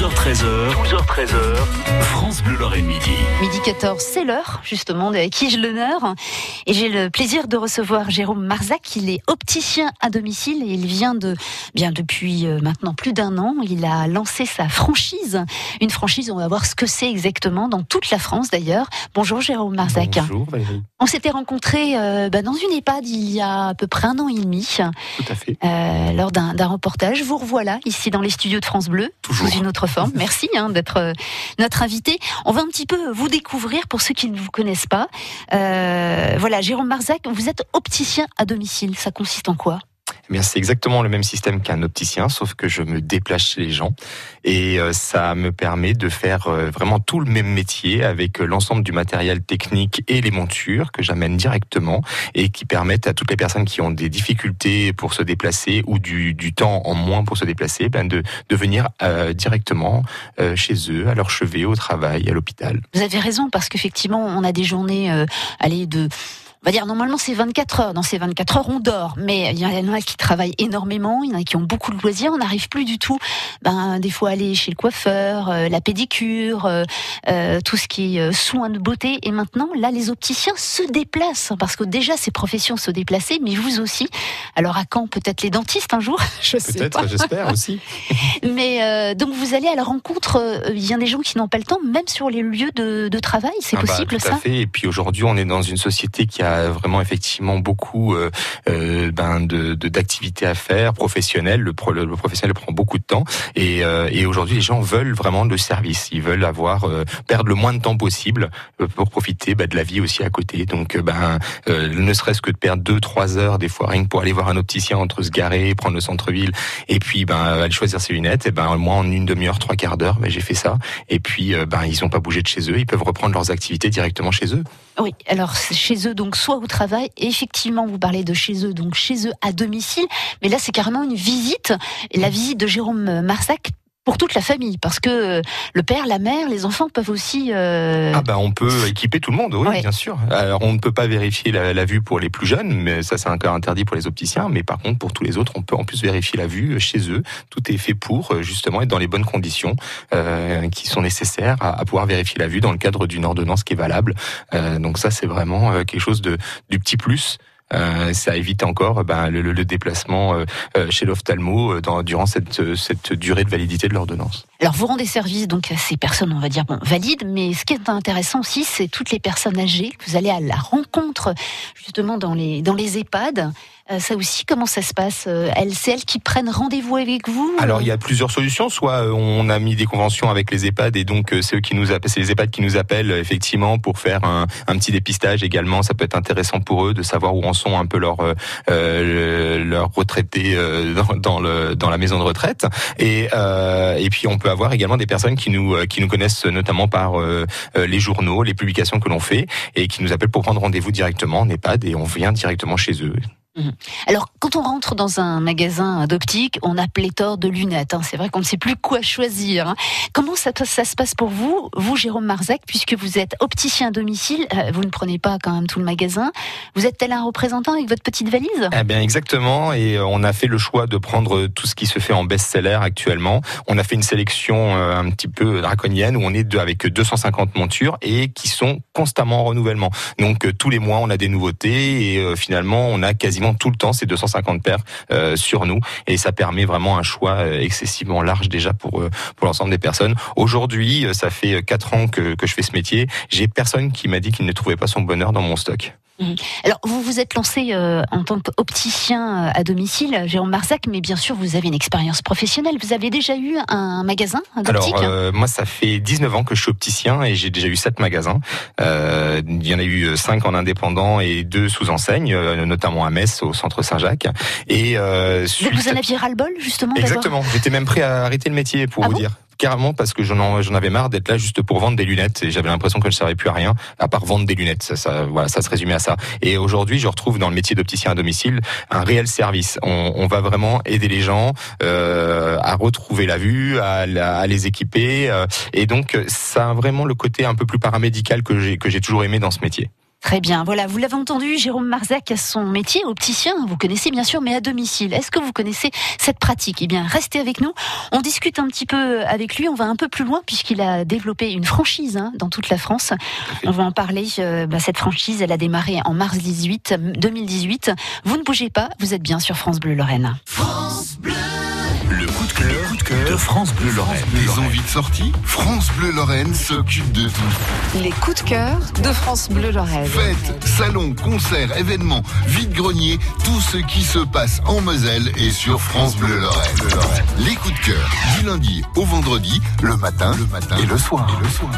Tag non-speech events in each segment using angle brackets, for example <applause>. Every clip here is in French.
12h13h, 12h13h, France Bleu Lorraine Midi. Midi 14, c'est l'heure, justement, de qui j'ai l'honneur. Et j'ai le plaisir de recevoir Jérôme Marzac. Il est opticien à domicile et il vient de, bien depuis euh, maintenant plus d'un an, il a lancé sa franchise. Une franchise, on va voir ce que c'est exactement dans toute la France d'ailleurs. Bonjour Jérôme Marzac. Bonjour Valérie. On s'était rencontrés euh, bah, dans une EHPAD il y a à peu près un an et demi. Tout à fait. Euh, lors d'un reportage. Vous revoilà ici dans les studios de France Bleu, Toujours. sous une autre Merci hein, d'être euh, notre invité. On va un petit peu vous découvrir pour ceux qui ne vous connaissent pas. Euh, voilà, Jérôme Marzac, vous êtes opticien à domicile. Ça consiste en quoi? Eh bien, c'est exactement le même système qu'un opticien, sauf que je me déplace chez les gens et euh, ça me permet de faire euh, vraiment tout le même métier avec euh, l'ensemble du matériel technique et les montures que j'amène directement et qui permettent à toutes les personnes qui ont des difficultés pour se déplacer ou du, du temps en moins pour se déplacer, ben de, de venir euh, directement euh, chez eux, à leur chevet, au travail, à l'hôpital. Vous avez raison parce qu'effectivement, on a des journées, euh, allez, de on va dire normalement c'est 24 heures. Dans ces 24 heures, on dort, mais il y en a qui travaillent énormément, il y en a qui ont beaucoup de loisirs. On n'arrive plus du tout, ben des fois aller chez le coiffeur, euh, la pédicure, euh, euh, tout ce qui est euh, soins de beauté. Et maintenant, là, les opticiens se déplacent parce que déjà ces professions se déplacer, mais vous aussi. Alors à quand peut-être les dentistes un jour <laughs> Je sais pas. Peut-être, j'espère aussi. <laughs> Mais euh, donc vous allez à la rencontre. euh, Il y a des gens qui n'ont pas le temps, même sur les lieux de, de travail. C'est Ah bah, possible tout à ça? fait. Et puis aujourd'hui, on est dans une société qui a vraiment effectivement beaucoup euh, euh, ben, de d'activités à faire, professionnelles. Le, le professionnel prend beaucoup de temps. Et, euh, et aujourd'hui, les gens veulent vraiment le service. Ils veulent avoir perdre le moins de temps possible pour profiter bah, de la vie aussi à côté. Donc, ben, ne serait-ce que de perdre deux, trois heures des fois rien pour aller voir un opticien entre se garer, prendre le centre-ville, et puis ben aller choisir ses lunettes. Et ben moi, en une demi-heure, trois quarts d'heure, ben, j'ai fait ça. Et puis, ben ils n'ont pas bougé de chez eux. Ils peuvent reprendre leurs activités directement chez eux. Oui. Alors chez eux, donc soit au travail. Et effectivement, vous parlez de chez eux, donc chez eux à domicile. Mais là, c'est carrément une visite. La visite de Jérôme Marsac pour toute la famille, parce que euh, le père, la mère, les enfants peuvent aussi. euh, Ah ben on peut équiper tout le monde, oui, Ouais. bien sûr. Alors on ne peut pas vérifier la, la vue pour les plus jeunes, mais ça c'est cas interdit pour les opticiens. Mais par contre pour tous les autres, on peut en plus vérifier la vue chez eux. Tout est fait pour euh, justement être dans les bonnes conditions euh, qui sont nécessaires à, à pouvoir vérifier la vue dans le cadre d'une ordonnance qui est valable. Euh, donc ça c'est vraiment quelque chose de du petit plus. Euh, ça évite encore euh, ben, le, le- déplacement euh, chez l'ophtalmo durant cette, cette durée de validité de l'ordonnance. Alors vous rendez service donc à ces personnes, on va dire bon, valides, mais ce qui est intéressant aussi, c'est toutes les personnes âgées. Vous allez à la rencontre justement dans les dans les EHPAD. Euh, ça aussi, comment ça se passe Euh, Elles, c'est elles qui prennent rendez-vous avec vous Alors il y a plusieurs solutions. Soit euh, on a mis des conventions avec les EHPAD et donc euh, c'est eux qui nous appellent, c'est les EHPAD qui nous appellent euh, effectivement pour faire un, un petit dépistage également. Ça peut être intéressant pour eux de savoir où en sont un peu leurs euh, euh, leurs retraités euh, dans, dans le dans la maison de retraite. Et euh, et puis on peut avoir également des personnes qui nous euh, qui nous connaissent notamment par euh, euh, les journaux, les publications que l'on fait et qui nous appellent pour prendre rendez-vous directement en EHPAD et on vient directement chez eux. Alors, quand on rentre dans un magasin d'optique, on a pléthore de lunettes. hein. C'est vrai qu'on ne sait plus quoi choisir. hein. Comment ça, ça se passe pour vous, vous, Jérôme Marzac, puisque vous êtes opticien à domicile, euh, vous ne prenez pas quand même tout le magasin. Vous êtes tel un représentant avec votre petite valise? Eh bien exactement, et euh, on a fait le choix de prendre tout ce qui se fait en best-seller actuellement. On a fait une sélection euh, un petit peu draconienne où on est avec 250 montures et qui sont constamment en renouvellement. Donc euh, tous les mois on a des nouveautés et euh, finalement on a quasiment tout le temps ces 250 paires euh, sur nous et ça permet vraiment un choix euh, excessivement large déjà pour euh, pour l'ensemble des personnes. Aujourd'hui, ça fait quatre ans que, que je fais ce métier. J'ai personne qui m'a dit qu'il ne trouvait pas son bonheur dans mon stock. Alors, vous vous êtes lancé euh, en tant qu'opticien euh, à domicile, Jérôme Marzac, mais bien sûr, vous avez une expérience professionnelle. Vous avez déjà eu un magasin d'optique? Alors, euh, moi, ça fait 19 ans que je suis opticien et j'ai déjà eu sept magasins. Euh, il y en a eu cinq en indépendant et deux sous enseigne, euh, notamment à Metz, au centre Saint-Jacques. Et euh, Vous- en aviez ras-le-bol, justement Exactement. J'étais même prêt à arrêter le métier pour Ah vous bon? dire. Carrément parce que j'en en- j'en avais marre d'être là juste pour vendre des lunettes et j'avais l'impression que je ne servais plus à rien à part vendre des lunettes. Ça, ça, voilà, ça se résumait à ça. Et aujourd'hui, je retrouve dans le métier d'opticien à domicile un réel service. On, on va vraiment aider les gens euh, à retrouver la vue, à, à les équiper. euh, et donc, ça a vraiment le côté un peu plus paramédical que j'ai que j'ai toujours aimé dans ce métier. Très bien. Voilà, vous l'avez entendu, Jérôme Marzac a son métier, opticien, vous connaissez bien sûr, mais à domicile. Est-ce que vous connaissez cette pratique? Eh bien, restez avec nous. On discute un petit peu avec lui. On va un peu plus loin puisqu'il a développé une franchise hein, dans toute la France. On va en parler. Euh, bah, cette franchise, elle a démarré en mars 18, 2018. Vous ne bougez pas. Vous êtes bien sur France Bleu Lorraine. Bleu. Le coup de cœur, de cœur France Bleu Lorraine. Les envies de sortie France Bleu Lorraine s'occupe de tout. Les coups de cœur de France Bleu Lorraine. Fêtes, salons, concerts, événements, vide-grenier, tout ce qui se passe en Moselle est sur France Bleu Lorraine. Les coups de cœur du lundi au vendredi, le matin, le matin et le soir. Et le soir.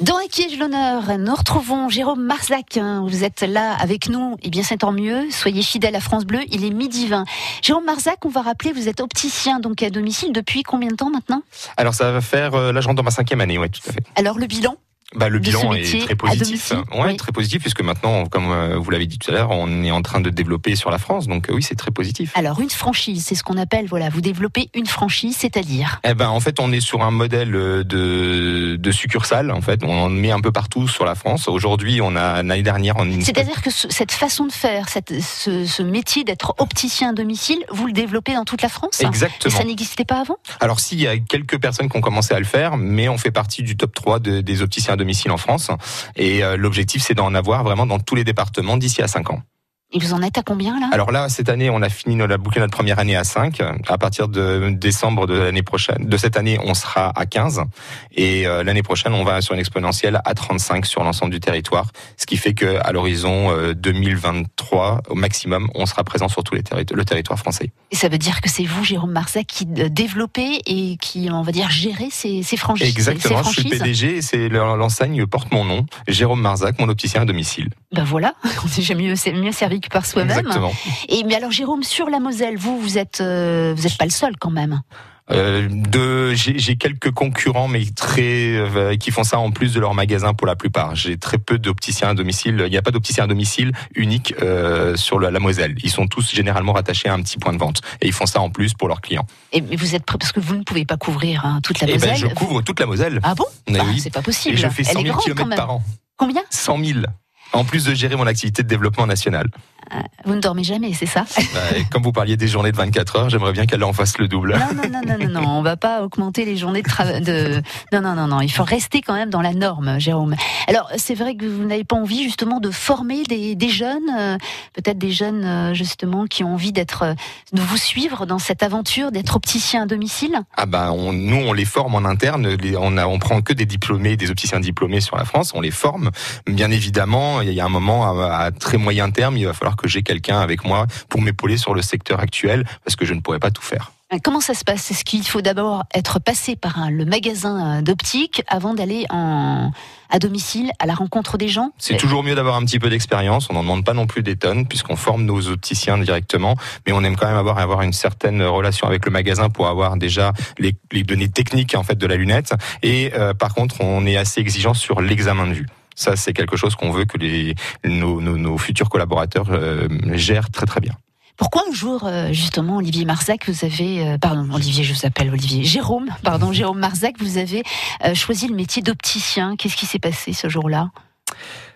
Dans Acquiège l'honneur, nous retrouvons Jérôme Marzac. Vous êtes là avec nous, et bien c'est tant mieux. Soyez fidèles à France Bleu, il est midi 20. Jérôme Marzac, on va rappeler, vous êtes opticien donc à domicile depuis combien de temps maintenant? Alors ça va faire, euh, là je rentre dans ma cinquième année, ouais, tout à fait. Alors le bilan? Bah, le bilan est très positif. Ouais, Oui. très positif puisque maintenant, comme euh, vous l'avez dit tout à l'heure, on est en train de développer sur la France. Donc euh, oui, c'est très positif. Alors une franchise, c'est ce qu'on appelle, voilà, vous développez une franchise, c'est-à-dire Eh ben, en fait, on est sur un modèle euh, de, de succursale. En fait, on en met un peu partout sur la France. Aujourd'hui, on a l'année dernière, on C'est-à-dire que ce- cette façon de faire, cette, ce, ce métier d'être opticien à domicile, vous le développez dans toute la France? Et exactement. ça n'existait pas avant? Alors, s'il y a quelques personnes qui ont commencé à le faire, mais on fait partie du top 3 de- des opticiens à domicile en France. Et euh, l'objectif, c'est d'en avoir vraiment dans tous les départements d'ici à 5 ans. Et vous en êtes à combien là? Alors là, cette année, on a fini, a bouclé notre première année à 5. À partir de décembre de l'année prochaine, de cette année, on sera à 15. Et euh, l'année prochaine, on va sur une exponentielle à 35 sur l'ensemble du territoire. Ce qui fait que à l'horizon euh, 2023, au maximum, on sera présent sur tout les terri- le territoire français. Et ça veut dire que c'est vous, Jérôme Marzac, qui euh, développez et qui, on va dire, gérez ces, ces franchises. ces Exactement, je suis. PDG et c'est l'enseigne porte mon nom, Jérôme Marzac, mon opticien à domicile. Ben voilà, <laughs> on est jamais mieux servi par soi-même. Exactement. Et mais alors, Jérôme, sur la Moselle, vous, vous êtes, euh, vous êtes pas le seul quand même. Euh, de, j'ai quelques concurrents, mais très euh, qui font ça en plus de leur magasin pour la plupart. J'ai très peu d'opticiens à domicile. Il n'y a pas d'opticien à domicile unique euh, sur la, la Moselle. Ils sont tous généralement rattachés à un petit point de vente et ils font ça en plus pour leurs clients. Et mais vous êtes prêt parce que vous ne pouvez pas couvrir hein, toute la et Moselle. ben, je couvre toute la Moselle. Ah bon? Bah, oui. C'est pas Et possible. je fais 100 Elle est 000 grande quand km par an. Combien? 100 000. En plus de gérer mon activité de développement national. Vous ne dormez jamais, c'est ça <laughs> Bah, et comme vous parliez des journées de 24 heures, j'aimerais bien qu'elle en fasse le double. Non, non, non, non, non, on va pas augmenter les journées de travail. De... Non, non, non, non, il faut rester quand même dans la norme, Jérôme. Alors, c'est vrai que vous n'avez pas envie justement de former des, des jeunes, euh, peut-être des jeunes euh, justement qui ont envie d'être, euh, de vous suivre dans cette aventure, d'être opticien à domicile? Ah on, nous on les forme en interne, on a, on prend que des diplômés, des opticiens diplômés sur la France, on les forme. Bien évidemment, il y a un moment à, à très moyen terme, il va falloir que j'ai quelqu'un avec moi pour m'épauler sur le secteur actuel parce que je ne pourrais pas tout faire. Comment ça se passe? Est-ce qu'il faut d'abord être passé par le magasin euh, d'optique avant d'aller en, à domicile à la rencontre des gens? C'est toujours mieux d'avoir un petit peu d'expérience. On n'en demande pas non plus des tonnes puisqu'on forme nos opticiens directement, mais on aime quand même avoir avoir une certaine relation avec le magasin pour avoir déjà les, les données techniques en fait de la lunette. Et euh, par contre, on est assez exigeant sur l'examen de vue. Ça, c'est quelque chose qu'on veut que les, nos, nos, nos futurs collaborateurs euh, gèrent très très bien. Pourquoi un jour, euh, justement, Olivier Marzac, vous avez, euh, pardon, Olivier, je vous appelle Olivier, Jérôme, pardon, <laughs> Jérôme Marzac, vous avez choisi le métier d'opticien. Qu'est-ce qui s'est passé ce jour-là?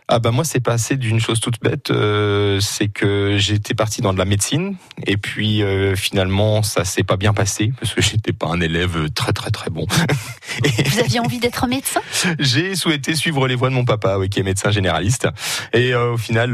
Ah bah moi c'est passé d'une chose toute bête, euh, c'est que j'étais parti dans de la médecine et puis euh, finalement ça s'est pas bien passé parce que j'étais pas un élève très très très bon. <laughs> Vous aviez envie d'être médecin? J'ai souhaité suivre les voies de mon papa, oui, qui est médecin généraliste. Et euh, au final,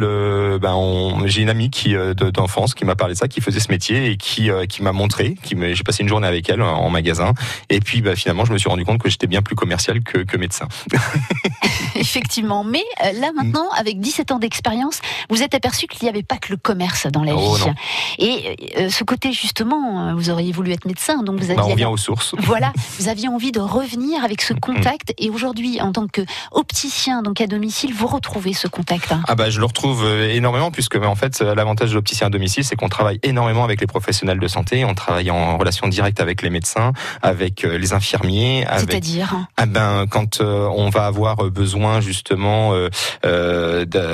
ben, j'ai une amie qui de- d'enfance qui m'a parlé de ça, qui faisait ce métier et qui qui m'a montré. Qui me- j'ai passé une journée avec elle en, magasin. Et puis, bah, finalement, je me suis rendu compte que j'étais bien plus commercial que, que médecin. <laughs> Effectivement. Mais là, maintenant, avec 17 ans d'expérience, vous êtes aperçu qu'il n'y avait pas que le commerce dans la Oh, vie. non. Et euh, ce côté, justement, euh, vous auriez voulu être médecin, donc vous Bah, aviez. on revient aux sources. <laughs> Voilà, vous aviez envie de revenir avec ce contact et aujourd'hui, en tant que opticien, donc à domicile, vous retrouvez ce contact. hein. Ah bah je le retrouve euh, énormément puisque en fait l'avantage de l'opticien à domicile c'est qu'on travaille énormément avec les professionnels de santé, on travaille en relation directe avec les médecins, avec les infirmiers, avec C'est-à-dire. Ah ben quand euh, on va avoir besoin justement euh,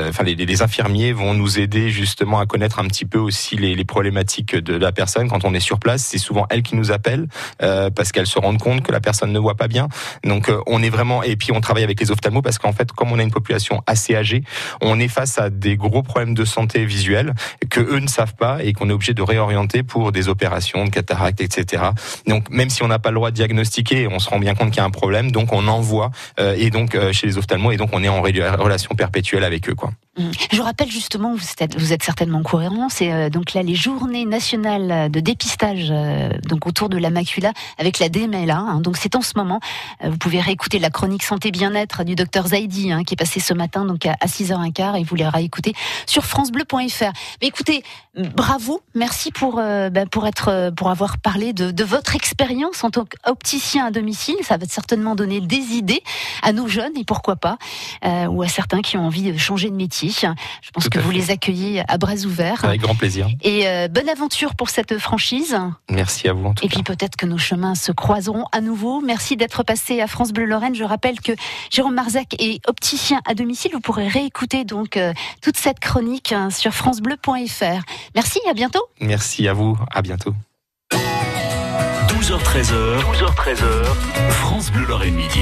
enfin les, les, infirmiers vont nous aider justement à connaître un petit peu aussi les, les problématiques de la personne quand on est sur place. C'est souvent elle qui nous appelle parce qu'elle se rendent compte que la personne ne voit pas bien. Donc on est vraiment et puis on travaille avec les ophtalmos parce qu'en fait comme on a une population assez âgée, on est face à des gros problèmes de santé visuelle que eux ne savent pas et qu'on est obligé de réorienter pour des opérations de cataracte, etc. Donc même si on n'a pas le droit de diagnostiquer, on se rend bien compte qu'il y a un problème, donc on envoie euh, et donc euh, chez les ophtalmos et donc on est en relation perpétuelle avec eux, quoi. Mmh. Je rappelle justement, vous êtes, vous êtes certainement cohérent, c'est euh, donc là les journées nationales de dépistage euh, donc autour de la macula avec la DMLA. Hein, donc c'est en ce moment. Euh, vous pouvez réécouter la chronique santé bien-être du docteur Zaidi hein, qui est passé ce matin donc à, 6h15 et vous les réécouter sur francebleu.fr. Mais écoutez, bravo, merci pour ben, pour être pour avoir parlé de, de votre expérience en tant qu'opticien à domicile. Ça va certainement donner des idées à nos jeunes et pourquoi pas ou à certains qui ont envie de changer de métier. Je pense que vous les accueillez à bras ouverts. Avec grand plaisir. Et euh, bonne aventure pour cette franchise. Merci à vous en tout Et puis peut-être que nos chemins se croiseront à nouveau. Merci d'être passé à France Bleu Lorraine. Je rappelle que Jérôme Marzac est opticien à domicile. Vous pourrez réécouter donc euh, toute cette chronique hein, sur francebleu.fr. Merci, à bientôt. Merci à vous, à bientôt. 12h13h, 12h13h, France Bleu Lorraine midi.